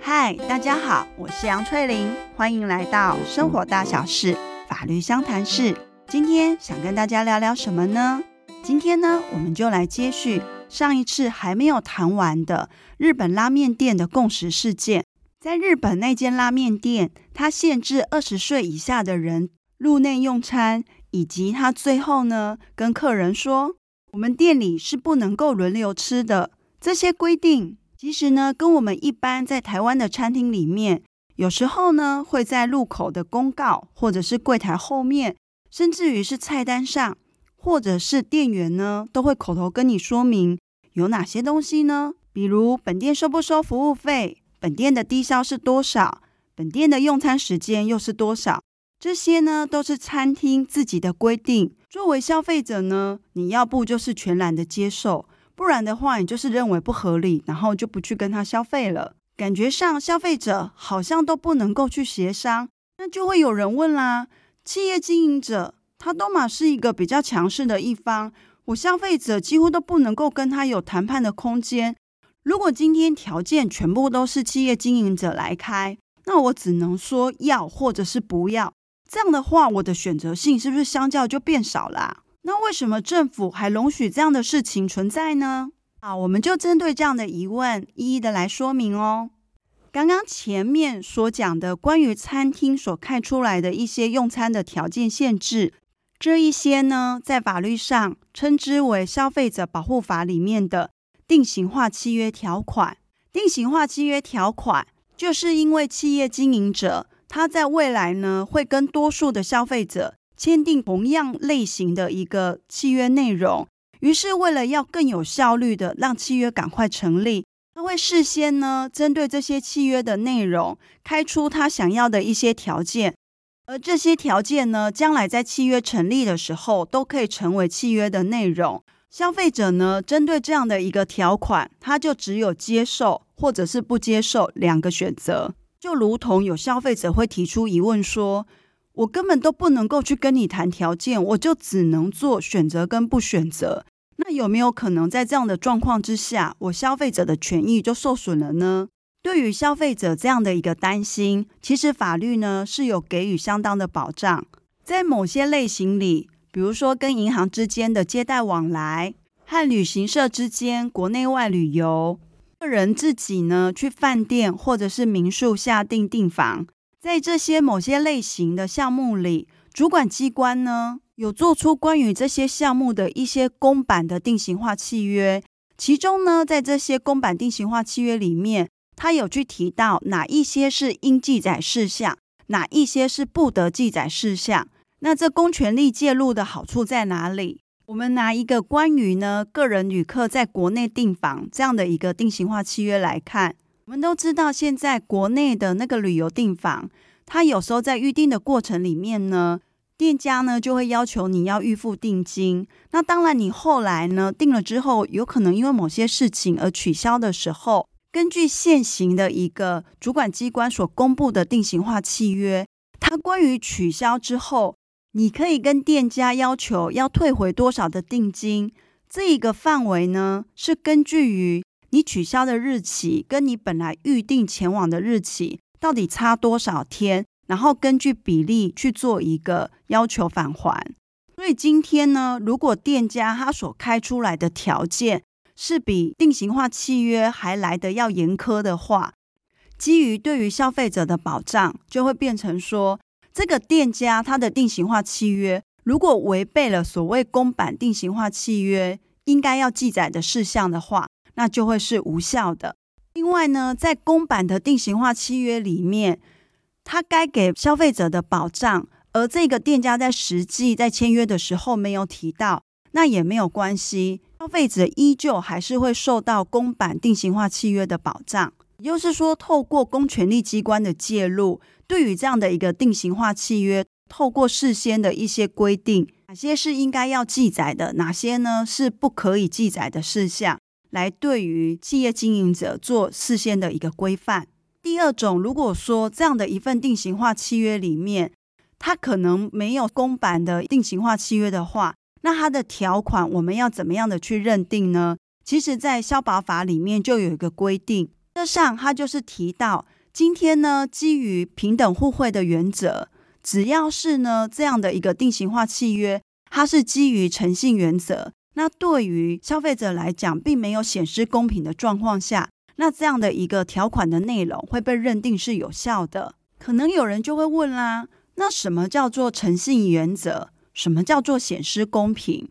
嗨，大家好，我是杨翠玲，欢迎来到生活大小事法律相谈室。今天想跟大家聊聊什么呢？今天呢，我们就来接续上一次还没有谈完的日本拉面店的共识事件。在日本那间拉面店，它限制二十岁以下的人入内用餐，以及他最后呢跟客人说，我们店里是不能够轮流吃的。这些规定其实呢，跟我们一般在台湾的餐厅里面，有时候呢会在入口的公告，或者是柜台后面，甚至于是菜单上，或者是店员呢都会口头跟你说明有哪些东西呢？比如本店收不收服务费？本店的低消是多少？本店的用餐时间又是多少？这些呢都是餐厅自己的规定。作为消费者呢，你要不就是全然的接受，不然的话，你就是认为不合理，然后就不去跟他消费了。感觉上消费者好像都不能够去协商，那就会有人问啦：企业经营者他都嘛是一个比较强势的一方，我消费者几乎都不能够跟他有谈判的空间。如果今天条件全部都是企业经营者来开，那我只能说要或者是不要。这样的话，我的选择性是不是相较就变少了？那为什么政府还容许这样的事情存在呢？啊，我们就针对这样的疑问一一的来说明哦。刚刚前面所讲的关于餐厅所开出来的一些用餐的条件限制，这一些呢，在法律上称之为消费者保护法里面的。定型化契约条款，定型化契约条款就是因为企业经营者他在未来呢会跟多数的消费者签订同样类型的一个契约内容，于是为了要更有效率的让契约赶快成立，他会事先呢针对这些契约的内容开出他想要的一些条件，而这些条件呢将来在契约成立的时候都可以成为契约的内容。消费者呢，针对这样的一个条款，他就只有接受或者是不接受两个选择。就如同有消费者会提出疑问说：“我根本都不能够去跟你谈条件，我就只能做选择跟不选择。那有没有可能在这样的状况之下，我消费者的权益就受损了呢？”对于消费者这样的一个担心，其实法律呢是有给予相当的保障，在某些类型里。比如说，跟银行之间的借贷往来，和旅行社之间国内外旅游，个人自己呢去饭店或者是民宿下订订房，在这些某些类型的项目里，主管机关呢有做出关于这些项目的一些公版的定型化契约，其中呢，在这些公版定型化契约里面，他有去提到哪一些是应记载事项，哪一些是不得记载事项。那这公权力介入的好处在哪里？我们拿一个关于呢个人旅客在国内订房这样的一个定型化契约来看，我们都知道现在国内的那个旅游订房，它有时候在预定的过程里面呢，店家呢就会要求你要预付定金。那当然，你后来呢订了之后，有可能因为某些事情而取消的时候，根据现行的一个主管机关所公布的定型化契约，它关于取消之后。你可以跟店家要求要退回多少的定金，这一个范围呢，是根据于你取消的日期跟你本来预定前往的日期到底差多少天，然后根据比例去做一个要求返还。所以今天呢，如果店家他所开出来的条件是比定型化契约还来得要严苛的话，基于对于消费者的保障，就会变成说。这个店家他的定型化契约如果违背了所谓公版定型化契约应该要记载的事项的话，那就会是无效的。另外呢，在公版的定型化契约里面，他该给消费者的保障，而这个店家在实际在签约的时候没有提到，那也没有关系，消费者依旧还是会受到公版定型化契约的保障。也就是说，透过公权力机关的介入。对于这样的一个定型化契约，透过事先的一些规定，哪些是应该要记载的，哪些呢是不可以记载的事项，来对于企业经营者做事先的一个规范。第二种，如果说这样的一份定型化契约里面，它可能没有公版的定型化契约的话，那它的条款我们要怎么样的去认定呢？其实，在消保法里面就有一个规定，这上它就是提到，今天呢，基于平等互惠的原则，只要是呢这样的一个定型化契约，它是基于诚信原则，那对于消费者来讲，并没有显示公平的状况下，那这样的一个条款的内容会被认定是有效的。可能有人就会问啦，那什么叫做诚信原则？什么叫做显示公平？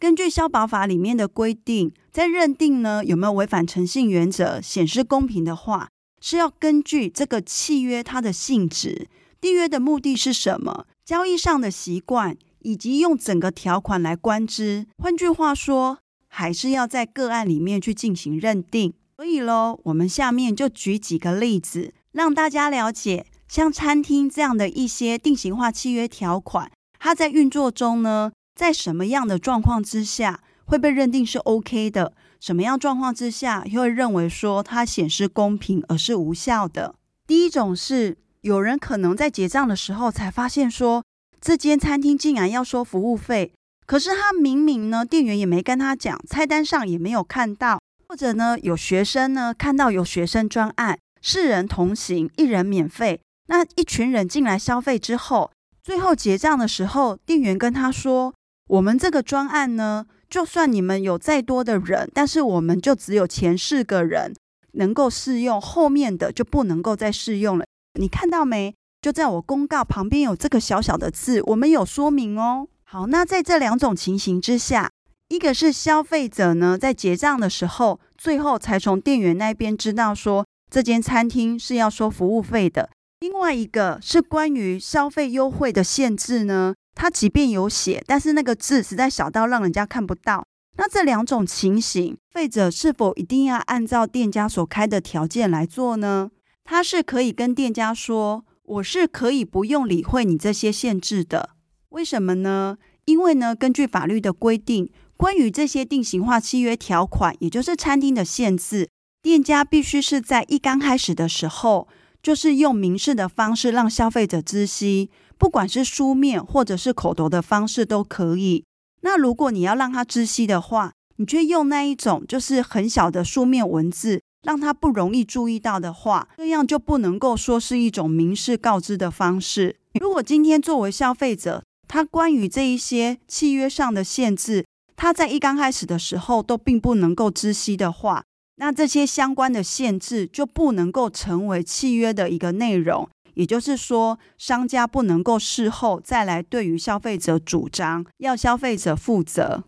根据消保法里面的规定，在认定呢有没有违反诚信原则、显示公平的话，是要根据这个契约它的性质、缔约的目的是什么、交易上的习惯，以及用整个条款来观之。换句话说，还是要在个案里面去进行认定。所以喽，我们下面就举几个例子，让大家了解，像餐厅这样的一些定型化契约条款，它在运作中呢。在什么样的状况之下会被认定是 OK 的？什么样状况之下又会认为说它显示公平而是无效的？第一种是有人可能在结账的时候才发现说这间餐厅竟然要收服务费，可是他明明呢店员也没跟他讲，菜单上也没有看到，或者呢有学生呢看到有学生专案，四人同行一人免费，那一群人进来消费之后，最后结账的时候，店员跟他说。我们这个专案呢，就算你们有再多的人，但是我们就只有前四个人能够试用，后面的就不能够再试用了。你看到没？就在我公告旁边有这个小小的字，我们有说明哦。好，那在这两种情形之下，一个是消费者呢在结账的时候，最后才从店员那边知道说这间餐厅是要收服务费的；另外一个是关于消费优惠的限制呢。他即便有写，但是那个字实在小到让人家看不到。那这两种情形，消费者是否一定要按照店家所开的条件来做呢？他是可以跟店家说：“我是可以不用理会你这些限制的。”为什么呢？因为呢，根据法律的规定，关于这些定型化契约条款，也就是餐厅的限制，店家必须是在一刚开始的时候，就是用明示的方式让消费者知悉。不管是书面或者是口头的方式都可以。那如果你要让他知悉的话，你却用那一种就是很小的书面文字，让他不容易注意到的话，这样就不能够说是一种明示告知的方式。如果今天作为消费者，他关于这一些契约上的限制，他在一刚开始的时候都并不能够知悉的话，那这些相关的限制就不能够成为契约的一个内容。也就是说，商家不能够事后再来对于消费者主张，要消费者负责。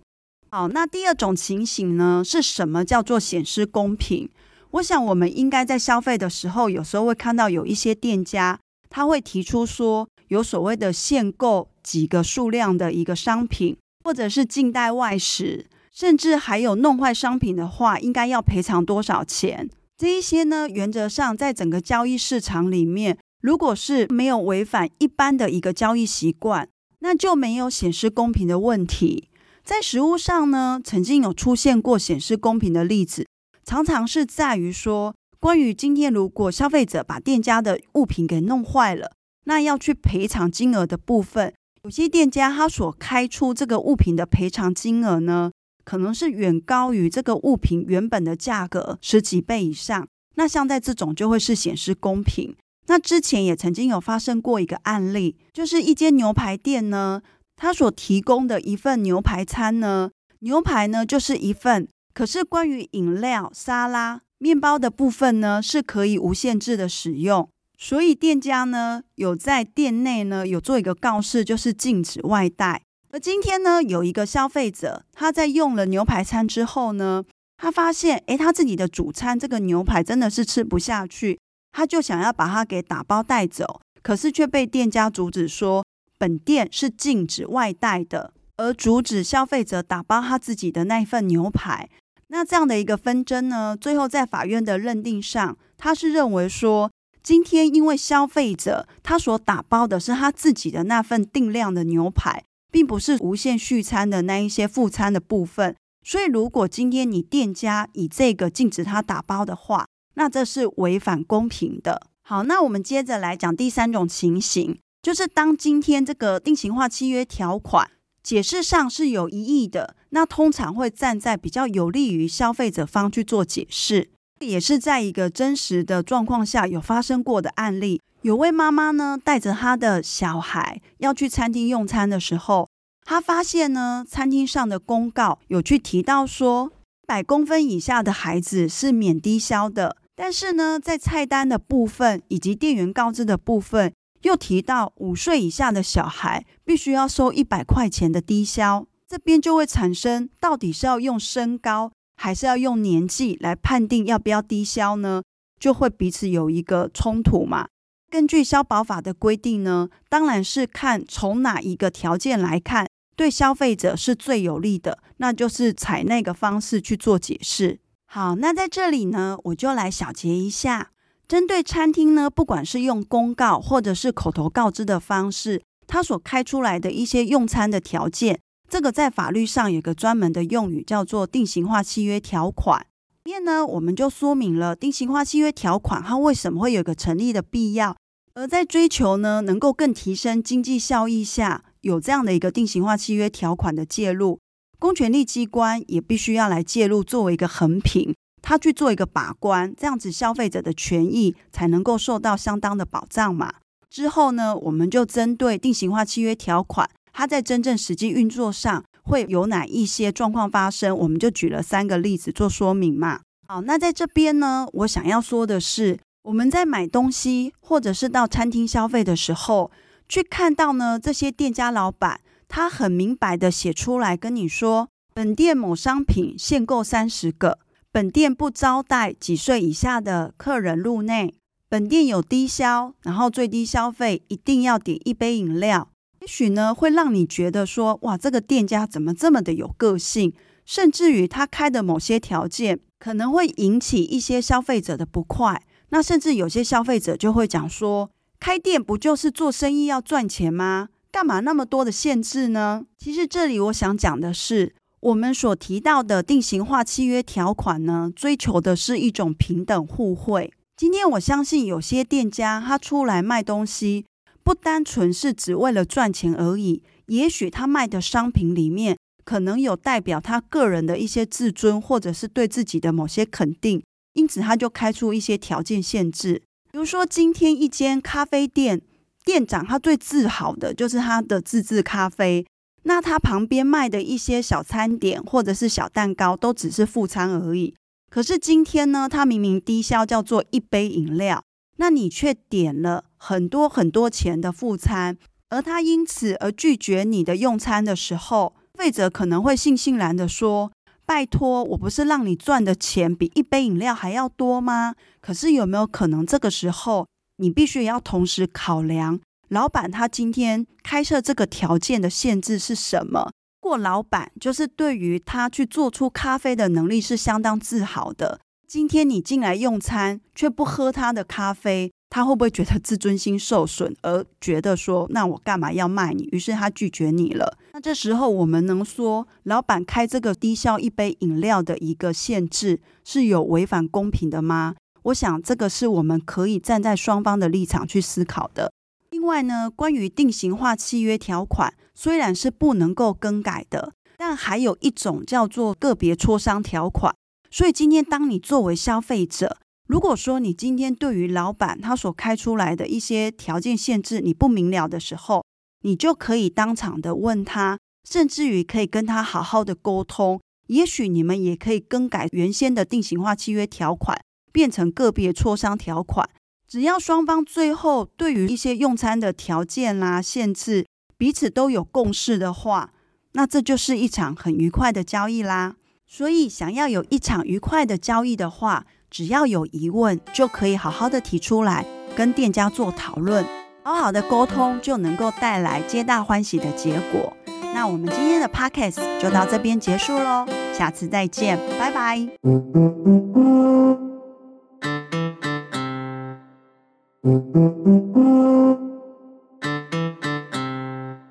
好，那第二种情形呢，是什么叫做显失公平？我想我们应该在消费的时候，有时候会看到有一些店家，他会提出说，有所谓的限购几个数量的一个商品，或者是近代外食，甚至还有弄坏商品的话，应该要赔偿多少钱？这一些呢，原则上在整个交易市场里面。如果是没有违反一般的一个交易习惯，那就没有显示公平的问题。在实务上呢，曾经有出现过显示公平的例子，常常是在于说，关于今天如果消费者把店家的物品给弄坏了，那要去赔偿金额的部分，有些店家他所开出这个物品的赔偿金额呢，可能是远高于这个物品原本的价格十几倍以上。那像在这种就会是显示公平。那之前也曾经有发生过一个案例，就是一间牛排店呢，他所提供的一份牛排餐呢，牛排呢就是一份，可是关于饮料、沙拉、面包的部分呢，是可以无限制的使用。所以店家呢有在店内呢有做一个告示，就是禁止外带。而今天呢，有一个消费者他在用了牛排餐之后呢，他发现，诶，他自己的主餐这个牛排真的是吃不下去。他就想要把它给打包带走，可是却被店家阻止说，本店是禁止外带的，而阻止消费者打包他自己的那份牛排。那这样的一个纷争呢，最后在法院的认定上，他是认为说，今天因为消费者他所打包的是他自己的那份定量的牛排，并不是无限续餐的那一些副餐的部分，所以如果今天你店家以这个禁止他打包的话，那这是违反公平的。好，那我们接着来讲第三种情形，就是当今天这个定型化契约条款解释上是有疑义的，那通常会站在比较有利于消费者方去做解释。也是在一个真实的状况下有发生过的案例，有位妈妈呢带着她的小孩要去餐厅用餐的时候，她发现呢餐厅上的公告有去提到说，百公分以下的孩子是免低消的，但是呢在菜单的部分以及店员告知的部分又提到五岁以下的小孩必须要收一百块钱的低消，这边就会产生到底是要用身高，还是要用年纪来判定要不要低消呢？就会彼此有一个冲突嘛。根据消保法的规定呢，当然是看从哪一个条件来看对消费者是最有利的，那就是采那个方式去做解释。好，那在这里呢，我就来小结一下，针对餐厅呢，不管是用公告或者是口头告知的方式，它所开出来的一些用餐的条件。这个在法律上有个专门的用语，叫做定型化契约条款。里面呢，我们就说明了定型化契约条款它为什么会有个成立的必要。而在追求呢，能够更提升经济效益下，有这样的一个定型化契约条款的介入，公权力机关也必须要来介入，作为一个衡平，它去做一个把关，这样子消费者的权益才能够受到相当的保障嘛。之后呢，我们就针对定型化契约条款。它在真正实际运作上会有哪一些状况发生？我们就举了三个例子做说明嘛。好，那在这边呢，我想要说的是，我们在买东西或者是到餐厅消费的时候，去看到呢，这些店家老板他很明白的写出来跟你说，本店某商品限购三十个，本店不招待几岁以下的客人入内，本店有低消，然后最低消费一定要点一杯饮料。也许呢，会让你觉得说，哇，这个店家怎么这么的有个性？甚至于他开的某些条件，可能会引起一些消费者的不快。那甚至有些消费者就会讲说，开店不就是做生意要赚钱吗？干嘛那么多的限制呢？其实这里我想讲的是，我们所提到的定型化契约条款呢，追求的是一种平等互惠。今天我相信有些店家他出来卖东西。不单纯是只为了赚钱而已，也许他卖的商品里面可能有代表他个人的一些自尊，或者是对自己的某些肯定，因此他就开出一些条件限制。比如说，今天一间咖啡店店长他最自豪的就是他的自制咖啡，那他旁边卖的一些小餐点或者是小蛋糕都只是副餐而已。可是今天呢，他明明低消叫做一杯饮料。那你却点了很多很多钱的副餐，而他因此而拒绝你的用餐的时候，费者可能会悻悻然的说：“拜托，我不是让你赚的钱比一杯饮料还要多吗？”可是有没有可能这个时候你必须要同时考量老板他今天开设这个条件的限制是什么？过老板就是对于他去做出咖啡的能力是相当自豪的。今天你进来用餐却不喝他的咖啡，他会不会觉得自尊心受损，而觉得说，那我干嘛要卖你？于是他拒绝你了。那这时候我们能说，老板开这个低消一杯饮料的一个限制是有违反公平的吗？我想这个是我们可以站在双方的立场去思考的。另外呢，关于定型化契约条款，虽然是不能够更改的，但还有一种叫做个别磋商条款。所以今天，当你作为消费者，如果说你今天对于老板他所开出来的一些条件限制你不明了的时候，你就可以当场的问他，甚至于可以跟他好好的沟通。也许你们也可以更改原先的定型化契约条款，变成个别磋商条款。只要双方最后对于一些用餐的条件啦、限制，彼此都有共识的话，那这就是一场很愉快的交易啦。所以，想要有一场愉快的交易的话，只要有疑问，就可以好好的提出来，跟店家做讨论，好好的沟通，就能够带来皆大欢喜的结果。那我们今天的 podcast 就到这边结束喽，下次再见，拜拜。